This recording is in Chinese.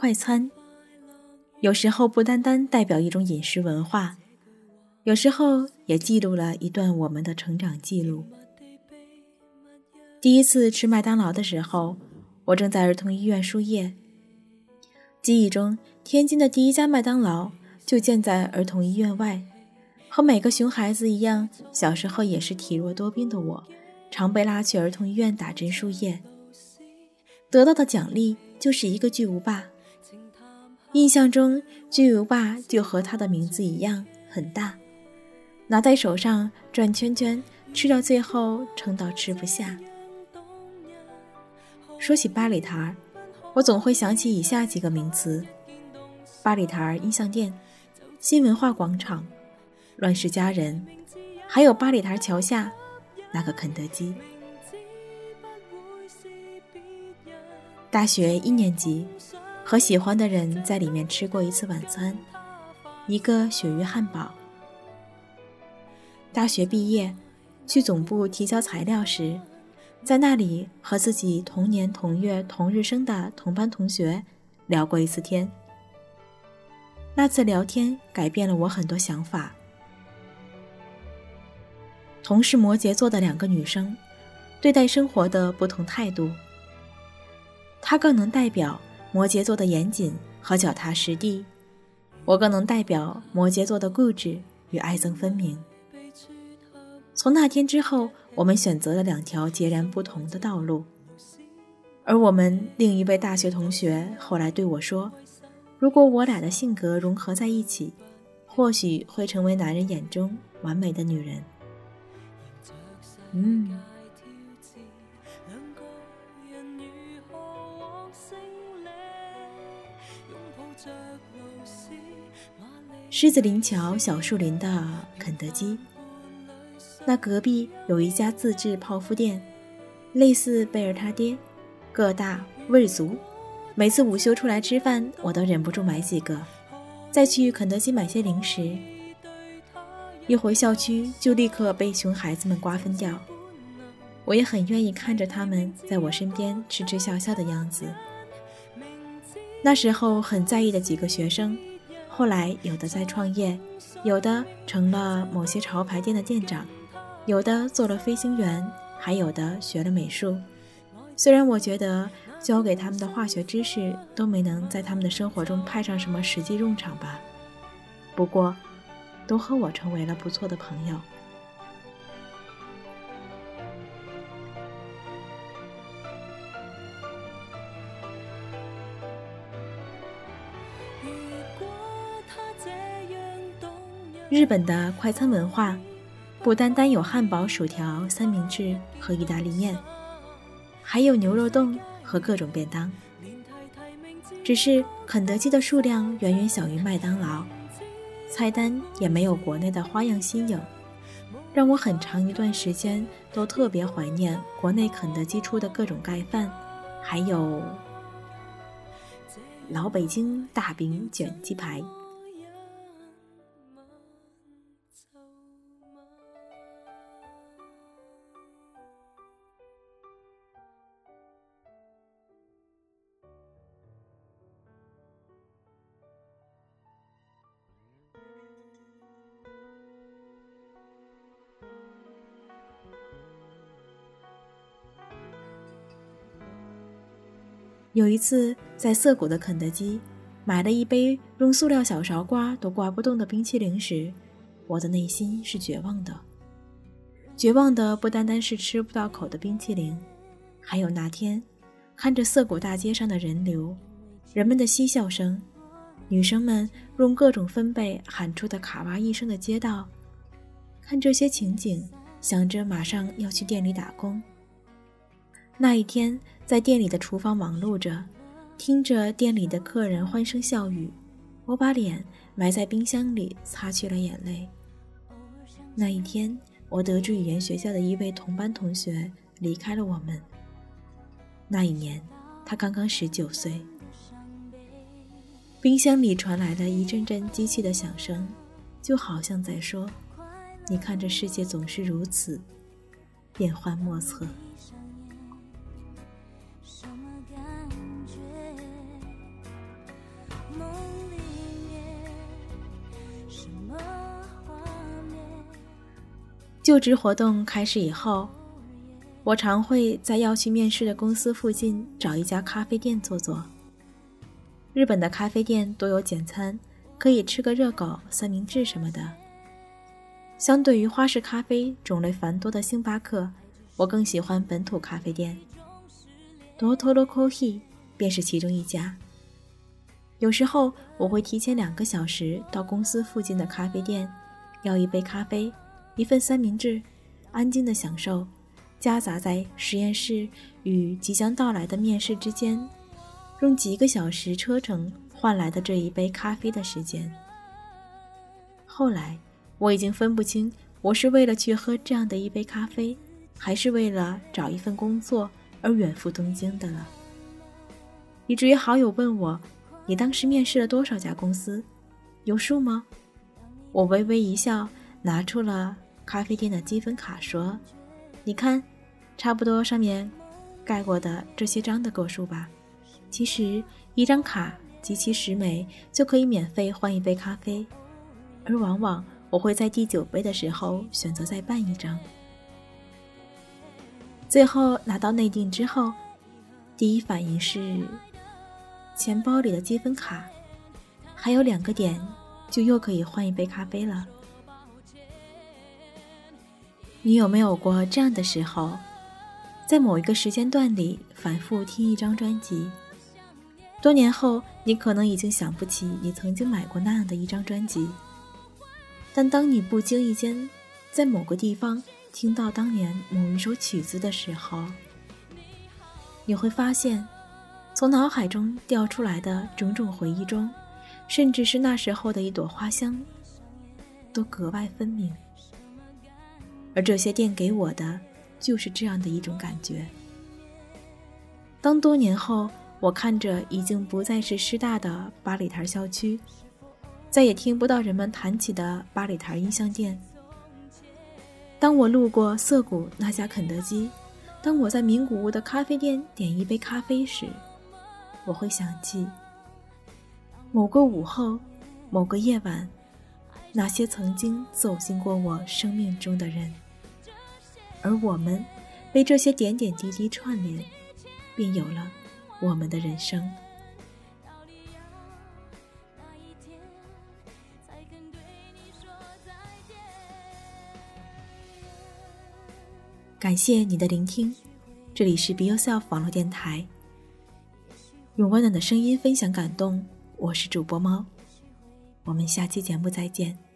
快餐，有时候不单单代表一种饮食文化，有时候也记录了一段我们的成长记录。第一次吃麦当劳的时候，我正在儿童医院输液。记忆中，天津的第一家麦当劳就建在儿童医院外。和每个熊孩子一样，小时候也是体弱多病的我，常被拉去儿童医院打针输液。得到的奖励就是一个巨无霸。印象中，巨无霸就和它的名字一样很大，拿在手上转圈圈，吃到最后撑到吃不下。说起八里台，我总会想起以下几个名词：八里台音像店、新文化广场。乱世佳人，还有八里台桥下那个肯德基。大学一年级，和喜欢的人在里面吃过一次晚餐，一个鳕鱼汉堡。大学毕业，去总部提交材料时，在那里和自己同年同月同日生的同班同学聊过一次天。那次聊天改变了我很多想法。同是摩羯座的两个女生，对待生活的不同态度。她更能代表摩羯座的严谨和脚踏实地，我更能代表摩羯座的固执与爱憎分明。从那天之后，我们选择了两条截然不同的道路。而我们另一位大学同学后来对我说：“如果我俩的性格融合在一起，或许会成为男人眼中完美的女人。”嗯，狮子林桥小树林的肯德基，那隔壁有一家自制泡芙店，类似贝尔他爹，个大味足。每次午休出来吃饭，我都忍不住买几个，再去肯德基买些零食。一回校区就立刻被熊孩子们瓜分掉，我也很愿意看着他们在我身边吃吃笑笑的样子。那时候很在意的几个学生，后来有的在创业，有的成了某些潮牌店的店长，有的做了飞行员，还有的学了美术。虽然我觉得教给他们的化学知识都没能在他们的生活中派上什么实际用场吧，不过。都和我成为了不错的朋友。日本的快餐文化，不单单有汉堡、薯条、三明治和意大利面，还有牛肉冻和各种便当。只是肯德基的数量远远小于麦当劳。菜单也没有国内的花样新颖，让我很长一段时间都特别怀念国内肯德基出的各种盖饭，还有老北京大饼卷鸡排。有一次在涩谷的肯德基买了一杯用塑料小勺刮都刮不动的冰淇淋时，我的内心是绝望的。绝望的不单单是吃不到口的冰淇淋，还有那天看着涩谷大街上的人流，人们的嬉笑声，女生们用各种分贝喊出的卡哇伊声的街道，看这些情景，想着马上要去店里打工。那一天，在店里的厨房忙碌着，听着店里的客人欢声笑语，我把脸埋在冰箱里，擦去了眼泪。那一天，我得知语言学校的一位同班同学离开了我们。那一年，他刚刚十九岁。冰箱里传来了一阵阵机器的响声，就好像在说：“你看，这世界总是如此，变幻莫测。”就职活动开始以后，我常会在要去面试的公司附近找一家咖啡店坐坐。日本的咖啡店都有简餐，可以吃个热狗、三明治什么的。相对于花式咖啡种类繁多的星巴克，我更喜欢本土咖啡店。多托罗 Coffee 便是其中一家。有时候我会提前两个小时到公司附近的咖啡店，要一杯咖啡。一份三明治，安静的享受，夹杂在实验室与即将到来的面试之间，用几个小时车程换来的这一杯咖啡的时间。后来，我已经分不清我是为了去喝这样的一杯咖啡，还是为了找一份工作而远赴东京的了。以至于好友问我：“你当时面试了多少家公司？有数吗？”我微微一笑，拿出了。咖啡店的积分卡说：“你看，差不多上面盖过的这些章的个数吧。其实一张卡集齐十枚就可以免费换一杯咖啡，而往往我会在第九杯的时候选择再办一张。最后拿到内定之后，第一反应是钱包里的积分卡还有两个点，就又可以换一杯咖啡了。”你有没有过这样的时候，在某一个时间段里反复听一张专辑？多年后，你可能已经想不起你曾经买过那样的一张专辑，但当你不经意间在某个地方听到当年某一首曲子的时候，你会发现，从脑海中调出来的种种回忆中，甚至是那时候的一朵花香，都格外分明。而这些店给我的，就是这样的一种感觉。当多年后，我看着已经不再是师大的八里台校区，再也听不到人们谈起的八里台音像店；当我路过涩谷那家肯德基，当我在名古屋的咖啡店点一杯咖啡时，我会想起某个午后，某个夜晚。那些曾经走进过我生命中的人，而我们被这些点点滴滴串联，便有了我们的人生。感谢你的聆听，这里是 Be Yourself 网络电台，用温暖的声音分享感动。我是主播猫。我们下期节目再见。